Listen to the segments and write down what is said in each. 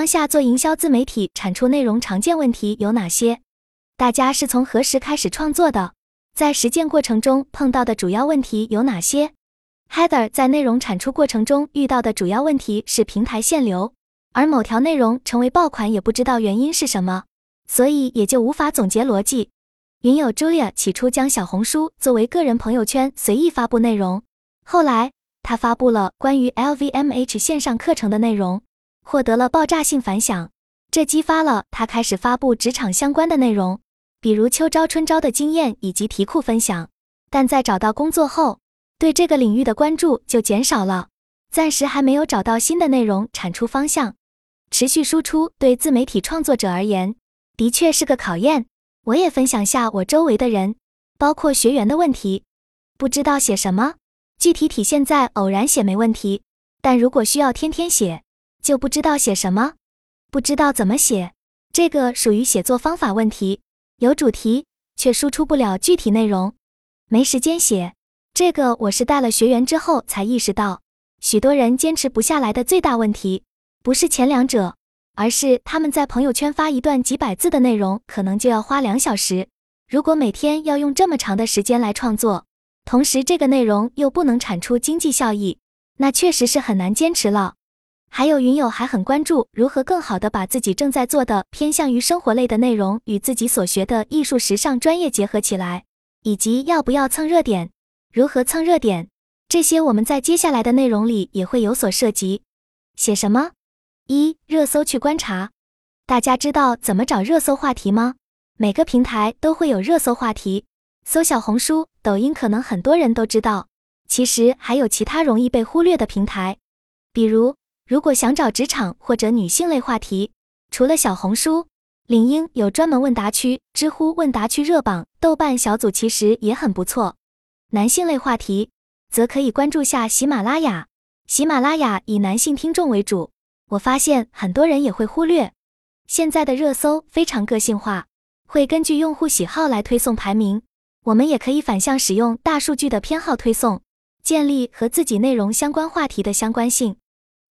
当下做营销自媒体产出内容常见问题有哪些？大家是从何时开始创作的？在实践过程中碰到的主要问题有哪些？Heather 在内容产出过程中遇到的主要问题是平台限流，而某条内容成为爆款也不知道原因是什么，所以也就无法总结逻辑。云友 Julia 起初将小红书作为个人朋友圈随意发布内容，后来她发布了关于 LVMH 线上课程的内容。获得了爆炸性反响，这激发了他开始发布职场相关的内容，比如秋招春招的经验以及题库分享。但在找到工作后，对这个领域的关注就减少了，暂时还没有找到新的内容产出方向。持续输出对自媒体创作者而言，的确是个考验。我也分享下我周围的人，包括学员的问题，不知道写什么，具体体现在偶然写没问题，但如果需要天天写。就不知道写什么，不知道怎么写，这个属于写作方法问题。有主题却输出不了具体内容，没时间写。这个我是带了学员之后才意识到，许多人坚持不下来的最大问题，不是前两者，而是他们在朋友圈发一段几百字的内容，可能就要花两小时。如果每天要用这么长的时间来创作，同时这个内容又不能产出经济效益，那确实是很难坚持了。还有云友还很关注如何更好的把自己正在做的偏向于生活类的内容与自己所学的艺术时尚专业结合起来，以及要不要蹭热点，如何蹭热点，这些我们在接下来的内容里也会有所涉及。写什么？一热搜去观察，大家知道怎么找热搜话题吗？每个平台都会有热搜话题，搜小红书、抖音可能很多人都知道，其实还有其他容易被忽略的平台，比如。如果想找职场或者女性类话题，除了小红书、领英有专门问答区，知乎问答区热榜，豆瓣小组其实也很不错。男性类话题，则可以关注下喜马拉雅。喜马拉雅以男性听众为主，我发现很多人也会忽略。现在的热搜非常个性化，会根据用户喜好来推送排名。我们也可以反向使用大数据的偏好推送，建立和自己内容相关话题的相关性。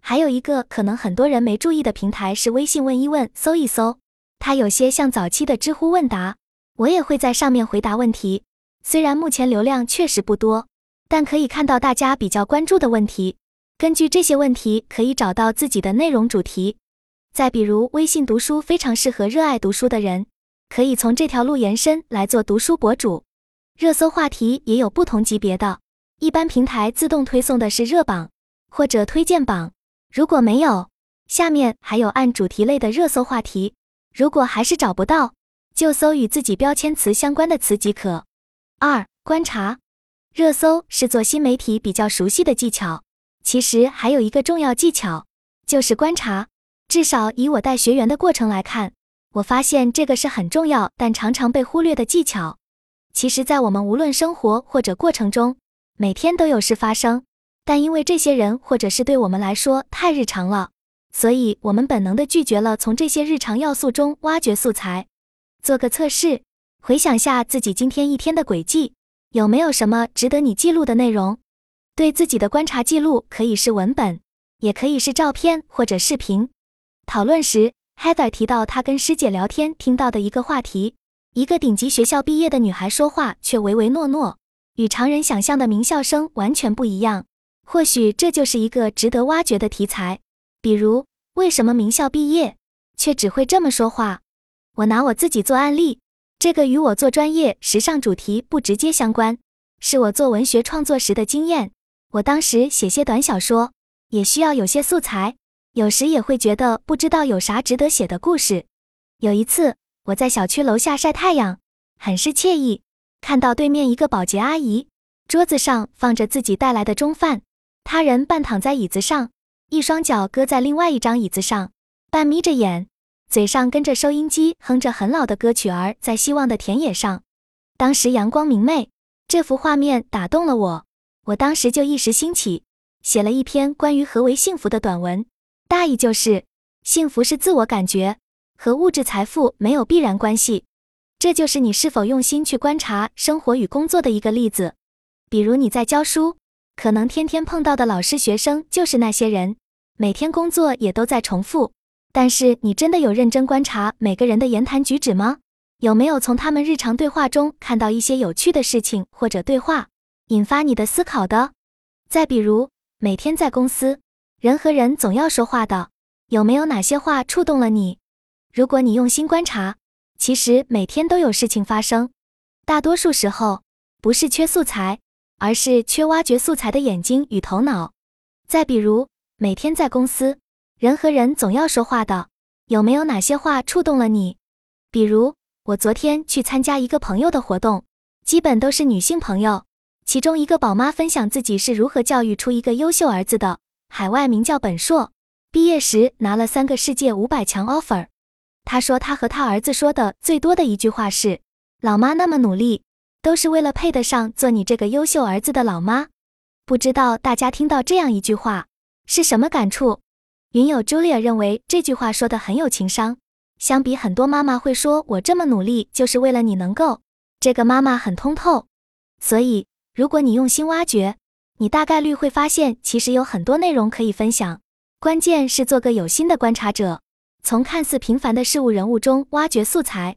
还有一个可能很多人没注意的平台是微信问一问，搜一搜，它有些像早期的知乎问答，我也会在上面回答问题。虽然目前流量确实不多，但可以看到大家比较关注的问题，根据这些问题可以找到自己的内容主题。再比如微信读书非常适合热爱读书的人，可以从这条路延伸来做读书博主。热搜话题也有不同级别的，一般平台自动推送的是热榜或者推荐榜。如果没有，下面还有按主题类的热搜话题。如果还是找不到，就搜与自己标签词相关的词即可。二、观察热搜是做新媒体比较熟悉的技巧。其实还有一个重要技巧，就是观察。至少以我带学员的过程来看，我发现这个是很重要但常常被忽略的技巧。其实，在我们无论生活或者过程中，每天都有事发生。但因为这些人或者是对我们来说太日常了，所以我们本能的拒绝了从这些日常要素中挖掘素材。做个测试，回想下自己今天一天的轨迹，有没有什么值得你记录的内容？对自己的观察记录可以是文本，也可以是照片或者视频。讨论时，Heather 提到她跟师姐聊天听到的一个话题：一个顶级学校毕业的女孩说话却唯唯诺诺，与常人想象的名校生完全不一样。或许这就是一个值得挖掘的题材，比如为什么名校毕业却只会这么说话？我拿我自己做案例，这个与我做专业时尚主题不直接相关，是我做文学创作时的经验。我当时写些短小说，也需要有些素材，有时也会觉得不知道有啥值得写的故事。有一次我在小区楼下晒太阳，很是惬意，看到对面一个保洁阿姨桌子上放着自己带来的中饭。他人半躺在椅子上，一双脚搁在另外一张椅子上，半眯着眼，嘴上跟着收音机哼着很老的歌曲儿，在希望的田野上。当时阳光明媚，这幅画面打动了我。我当时就一时兴起，写了一篇关于何为幸福的短文，大意就是幸福是自我感觉，和物质财富没有必然关系。这就是你是否用心去观察生活与工作的一个例子。比如你在教书。可能天天碰到的老师、学生就是那些人，每天工作也都在重复。但是你真的有认真观察每个人的言谈举止吗？有没有从他们日常对话中看到一些有趣的事情或者对话，引发你的思考的？再比如，每天在公司，人和人总要说话的，有没有哪些话触动了你？如果你用心观察，其实每天都有事情发生。大多数时候，不是缺素材，而是缺挖掘素材的眼睛与头脑。再比如，每天在公司，人和人总要说话的，有没有哪些话触动了你？比如。我昨天去参加一个朋友的活动，基本都是女性朋友。其中一个宝妈分享自己是如何教育出一个优秀儿子的，海外名叫本硕，毕业时拿了三个世界五百强 offer。她说她和她儿子说的最多的一句话是：“老妈那么努力，都是为了配得上做你这个优秀儿子的老妈。”不知道大家听到这样一句话是什么感触？云友 Julia 认为这句话说的很有情商。相比很多妈妈会说“我这么努力就是为了你能够”，这个妈妈很通透。所以，如果你用心挖掘，你大概率会发现其实有很多内容可以分享。关键是做个有心的观察者，从看似平凡的事物人物中挖掘素材。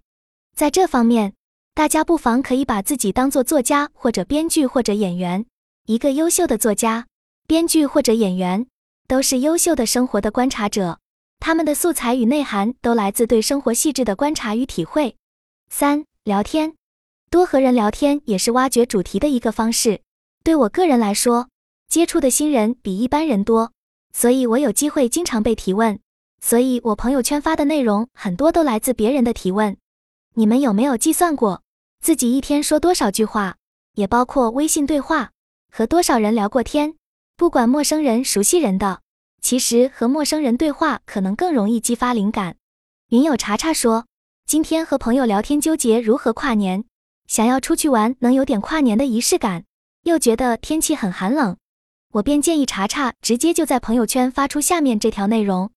在这方面，大家不妨可以把自己当做作家或者编剧或者演员。一个优秀的作家、编剧或者演员，都是优秀的生活的观察者。他们的素材与内涵都来自对生活细致的观察与体会。三、聊天，多和人聊天也是挖掘主题的一个方式。对我个人来说，接触的新人比一般人多，所以我有机会经常被提问。所以我朋友圈发的内容很多都来自别人的提问。你们有没有计算过自己一天说多少句话？也包括微信对话，和多少人聊过天？不管陌生人、熟悉人的。其实和陌生人对话可能更容易激发灵感。云友查查说，今天和朋友聊天，纠结如何跨年，想要出去玩，能有点跨年的仪式感，又觉得天气很寒冷，我便建议查查直接就在朋友圈发出下面这条内容：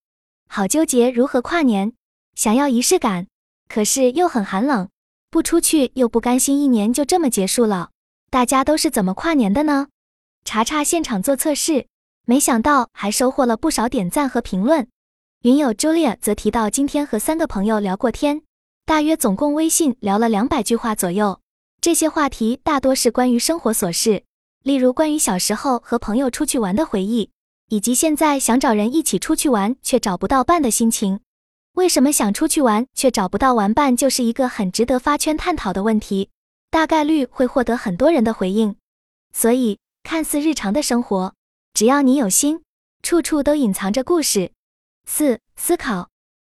好纠结如何跨年，想要仪式感，可是又很寒冷，不出去又不甘心一年就这么结束了，大家都是怎么跨年的呢？查查现场做测试。没想到还收获了不少点赞和评论。云友 Julia 则提到，今天和三个朋友聊过天，大约总共微信聊了两百句话左右。这些话题大多是关于生活琐事，例如关于小时候和朋友出去玩的回忆，以及现在想找人一起出去玩却找不到伴的心情。为什么想出去玩却找不到玩伴，就是一个很值得发圈探讨的问题，大概率会获得很多人的回应。所以，看似日常的生活。只要你有心，处处都隐藏着故事。四、思考，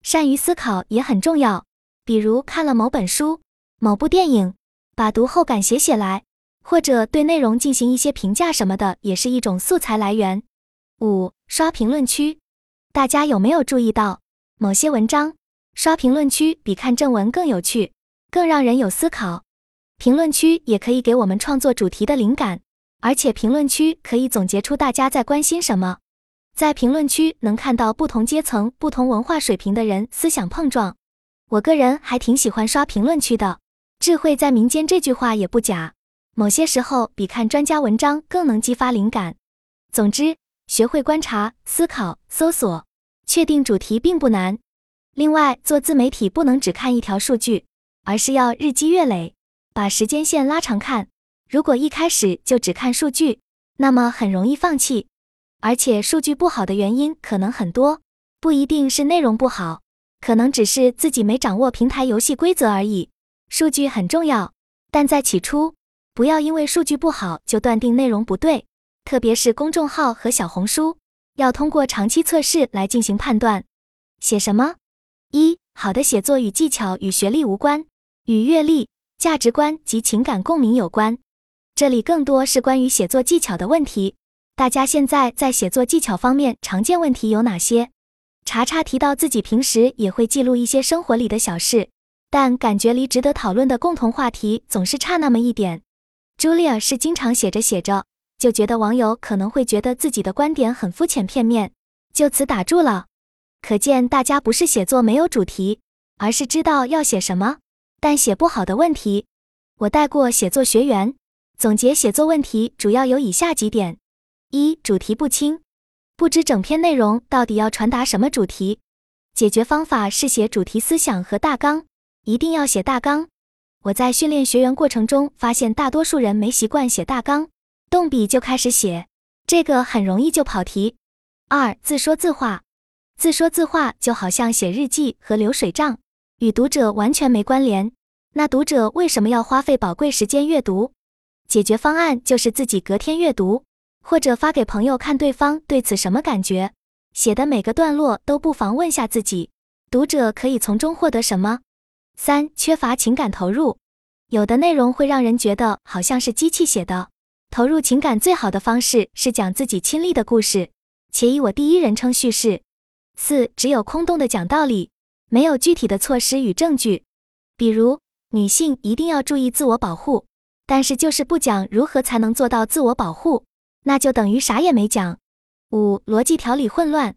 善于思考也很重要。比如看了某本书、某部电影，把读后感写写来，或者对内容进行一些评价什么的，也是一种素材来源。五、刷评论区，大家有没有注意到，某些文章刷评论区比看正文更有趣，更让人有思考。评论区也可以给我们创作主题的灵感。而且评论区可以总结出大家在关心什么，在评论区能看到不同阶层、不同文化水平的人思想碰撞。我个人还挺喜欢刷评论区的，“智慧在民间”这句话也不假，某些时候比看专家文章更能激发灵感。总之，学会观察、思考、搜索，确定主题并不难。另外，做自媒体不能只看一条数据，而是要日积月累，把时间线拉长看。如果一开始就只看数据，那么很容易放弃。而且数据不好的原因可能很多，不一定是内容不好，可能只是自己没掌握平台游戏规则而已。数据很重要，但在起初不要因为数据不好就断定内容不对。特别是公众号和小红书，要通过长期测试来进行判断。写什么？一好的写作与技巧与学历无关，与阅历、价值观及情感共鸣有关。这里更多是关于写作技巧的问题。大家现在在写作技巧方面常见问题有哪些？查查提到自己平时也会记录一些生活里的小事，但感觉离值得讨论的共同话题总是差那么一点。朱莉亚是经常写着写着就觉得网友可能会觉得自己的观点很肤浅片面，就此打住了。可见大家不是写作没有主题，而是知道要写什么，但写不好的问题。我带过写作学员。总结写作问题主要有以下几点：一、主题不清，不知整篇内容到底要传达什么主题，解决方法是写主题思想和大纲，一定要写大纲。我在训练学员过程中发现，大多数人没习惯写大纲，动笔就开始写，这个很容易就跑题。二、自说自话，自说自话就好像写日记和流水账，与读者完全没关联。那读者为什么要花费宝贵时间阅读？解决方案就是自己隔天阅读，或者发给朋友看，对方对此什么感觉？写的每个段落都不妨问下自己，读者可以从中获得什么？三、缺乏情感投入，有的内容会让人觉得好像是机器写的。投入情感最好的方式是讲自己亲历的故事，且以我第一人称叙事。四、只有空洞的讲道理，没有具体的措施与证据，比如。女性一定要注意自我保护，但是就是不讲如何才能做到自我保护，那就等于啥也没讲。五、逻辑条理混乱，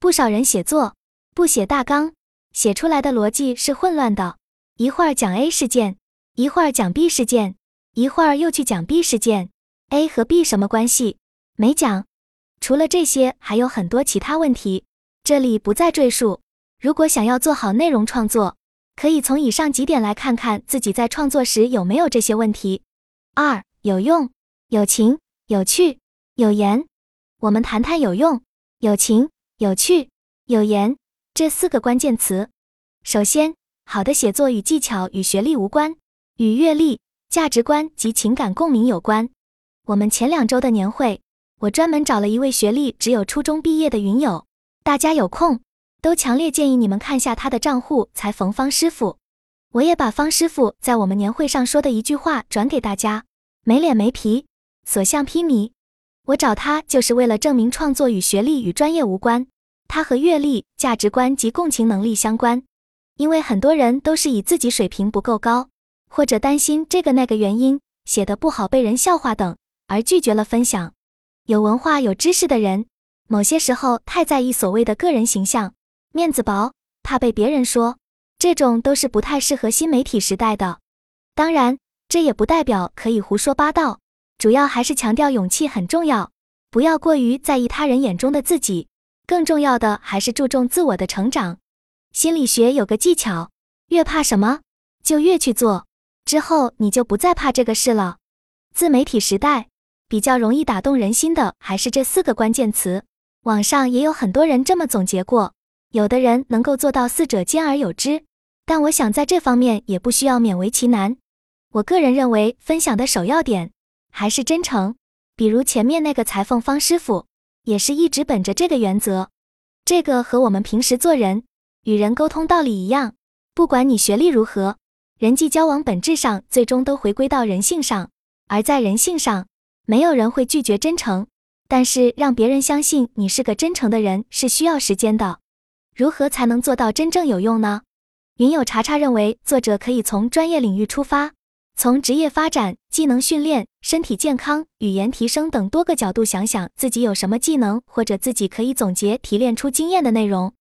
不少人写作不写大纲，写出来的逻辑是混乱的，一会儿讲 A 事件，一会儿讲 B 事件，一会儿又去讲 B 事件，A 和 B 什么关系？没讲。除了这些，还有很多其他问题，这里不再赘述。如果想要做好内容创作，可以从以上几点来看看自己在创作时有没有这些问题。二、有用、有情、有趣、有言。我们谈谈有用、有情、有趣、有言这四个关键词。首先，好的写作与技巧与学历无关，与阅历、价值观及情感共鸣有关。我们前两周的年会，我专门找了一位学历只有初中毕业的云友，大家有空。都强烈建议你们看下他的账户，才冯方师傅。我也把方师傅在我们年会上说的一句话转给大家：没脸没皮，所向披靡。我找他就是为了证明创作与学历与专业无关，他和阅历、价值观及共情能力相关。因为很多人都是以自己水平不够高，或者担心这个那个原因写的不好被人笑话等，而拒绝了分享。有文化有知识的人，某些时候太在意所谓的个人形象。面子薄，怕被别人说，这种都是不太适合新媒体时代的。当然，这也不代表可以胡说八道，主要还是强调勇气很重要，不要过于在意他人眼中的自己。更重要的还是注重自我的成长。心理学有个技巧，越怕什么，就越去做，之后你就不再怕这个事了。自媒体时代，比较容易打动人心的还是这四个关键词。网上也有很多人这么总结过。有的人能够做到四者兼而有之，但我想在这方面也不需要勉为其难。我个人认为，分享的首要点还是真诚。比如前面那个裁缝方师傅，也是一直本着这个原则。这个和我们平时做人、与人沟通道理一样，不管你学历如何，人际交往本质上最终都回归到人性上。而在人性上，没有人会拒绝真诚，但是让别人相信你是个真诚的人，是需要时间的。如何才能做到真正有用呢？云友查查认为，作者可以从专业领域出发，从职业发展、技能训练、身体健康、语言提升等多个角度想想自己有什么技能，或者自己可以总结提炼出经验的内容。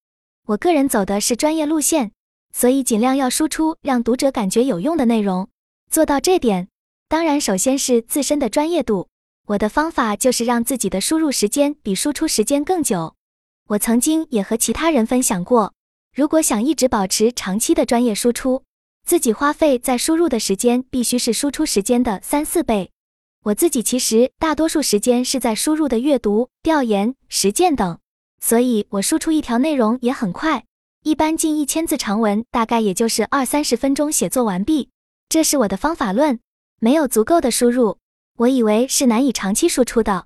我个人走的是专业路线，所以尽量要输出让读者感觉有用的内容。做到这点，当然首先是自身的专业度。我的方法就是让自己的输入时间比输出时间更久。我曾经也和其他人分享过，如果想一直保持长期的专业输出，自己花费在输入的时间必须是输出时间的三四倍。我自己其实大多数时间是在输入的阅读、调研、实践等，所以我输出一条内容也很快，一般近一千字长文大概也就是二三十分钟写作完毕。这是我的方法论，没有足够的输入，我以为是难以长期输出的。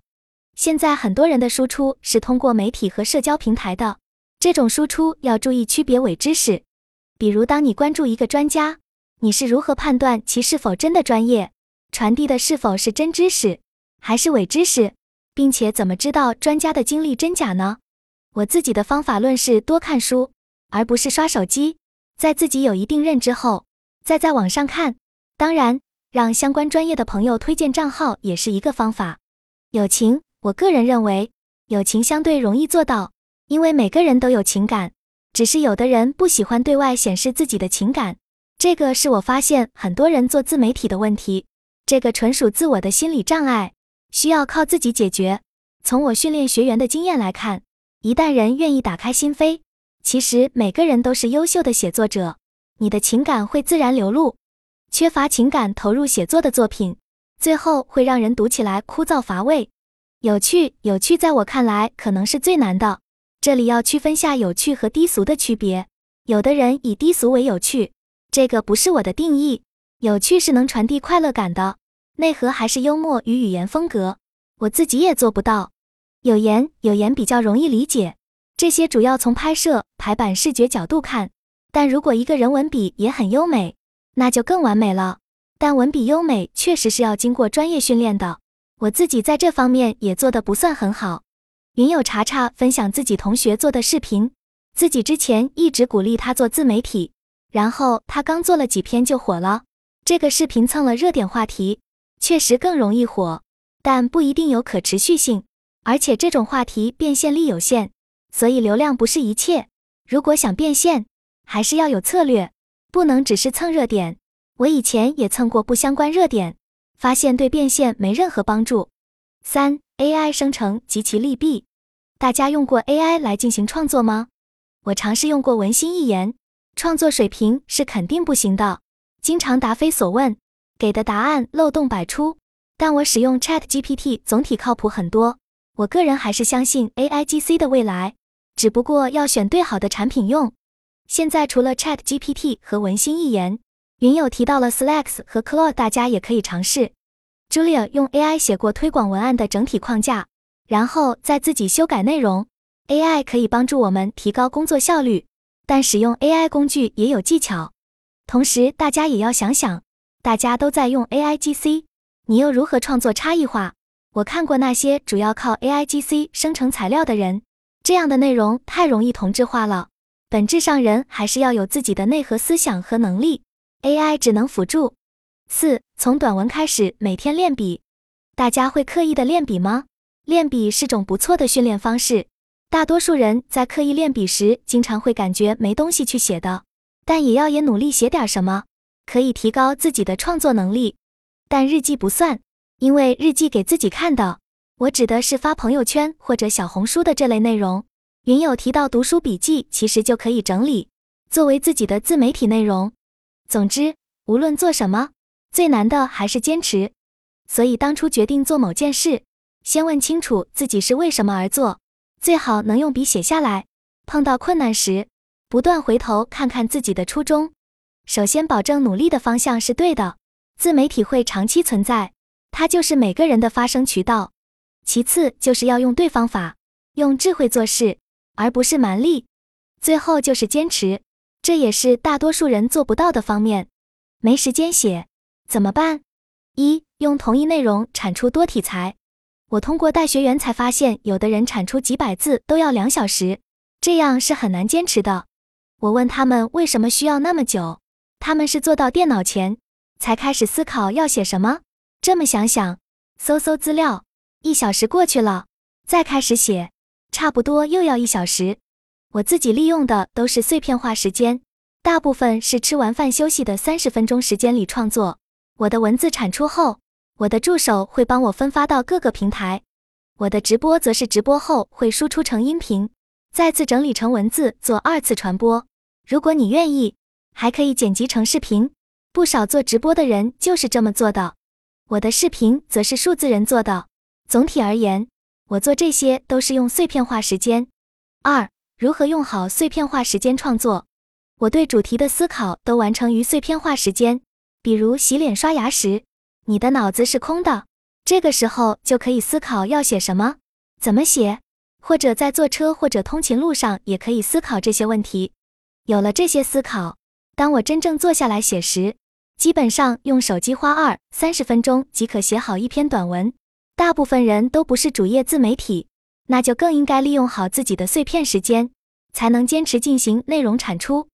现在很多人的输出是通过媒体和社交平台的，这种输出要注意区别伪知识。比如，当你关注一个专家，你是如何判断其是否真的专业，传递的是否是真知识还是伪知识，并且怎么知道专家的经历真假呢？我自己的方法论是多看书，而不是刷手机，在自己有一定认知后，再在网上看。当然，让相关专业的朋友推荐账号也是一个方法。友情。我个人认为，友情相对容易做到，因为每个人都有情感，只是有的人不喜欢对外显示自己的情感。这个是我发现很多人做自媒体的问题，这个纯属自我的心理障碍，需要靠自己解决。从我训练学员的经验来看，一旦人愿意打开心扉，其实每个人都是优秀的写作者，你的情感会自然流露。缺乏情感投入写作的作品，最后会让人读起来枯燥乏味。有趣，有趣，在我看来可能是最难的。这里要区分下有趣和低俗的区别。有的人以低俗为有趣，这个不是我的定义。有趣是能传递快乐感的，内核还是幽默与语言风格。我自己也做不到。有言有言比较容易理解，这些主要从拍摄、排版、视觉角度看。但如果一个人文笔也很优美，那就更完美了。但文笔优美确实是要经过专业训练的，我自己在这方面也做得不算很好。云友查查分享自己同学做的视频，自己之前一直鼓励他做自媒体，然后他刚做了几篇就火了。这个视频蹭了热点话题，确实更容易火，但不一定有可持续性。而且这种话题变现力有限，所以流量不是一切。如果想变现，还是要有策略，不能只是蹭热点。我以前也蹭过不相关热点，发现对变现没任何帮助。三 AI 生成及其利弊，大家用过 AI 来进行创作吗？我尝试用过文心一言，创作水平是肯定不行的，经常答非所问，给的答案漏洞百出。但我使用 ChatGPT 总体靠谱很多。我个人还是相信 AIGC 的未来，只不过要选对好的产品用。现在除了 Chat GPT 和文心一言，云友提到了 Slack 和 Claude，大家也可以尝试。Julia 用 AI 写过推广文案的整体框架，然后再自己修改内容。AI 可以帮助我们提高工作效率，但使用 AI 工具也有技巧。同时，大家也要想想，大家都在用 AIGC，你又如何创作差异化？我看过那些主要靠 A I G C 生成材料的人，这样的内容太容易同质化了。本质上，人还是要有自己的内核思想和能力，A I 只能辅助。四，从短文开始，每天练笔。大家会刻意的练笔吗？练笔是种不错的训练方式。大多数人在刻意练笔时，经常会感觉没东西去写的，但也要也努力写点什么，可以提高自己的创作能力。但日记不算。因为日记给自己看的，我指的是发朋友圈或者小红书的这类内容。云友提到读书笔记，其实就可以整理作为自己的自媒体内容。总之，无论做什么，最难的还是坚持。所以当初决定做某件事，先问清楚自己是为什么而做，最好能用笔写下来。碰到困难时，不断回头看看自己的初衷。首先，保证努力的方向是对的，自媒体会长期存在。它就是每个人的发声渠道。其次就是要用对方法，用智慧做事，而不是蛮力。最后就是坚持，这也是大多数人做不到的方面。没时间写怎么办？一用同一内容产出多题材。我通过带学员才发现，有的人产出几百字都要两小时，这样是很难坚持的。我问他们为什么需要那么久，他们是坐到电脑前才开始思考要写什么。这么想想，搜搜资料，一小时过去了，再开始写，差不多又要一小时。我自己利用的都是碎片化时间，大部分是吃完饭休息的三十分钟时间里创作。我的文字产出后，我的助手会帮我分发到各个平台，我的直播则是直播后会输出成音频，再次整理成文字做二次传播。如果你愿意，还可以剪辑成视频。不少做直播的人就是这么做的。我的视频则是数字人做的。总体而言，我做这些都是用碎片化时间。二、如何用好碎片化时间创作？我对主题的思考都完成于碎片化时间。比如洗脸刷牙时，你的脑子是空的，这个时候就可以思考要写什么，怎么写，或者在坐车或者通勤路上也可以思考这些问题。有了这些思考，当我真正坐下来写时，基本上用手机花二三十分钟即可写好一篇短文。大部分人都不是主业自媒体，那就更应该利用好自己的碎片时间，才能坚持进行内容产出。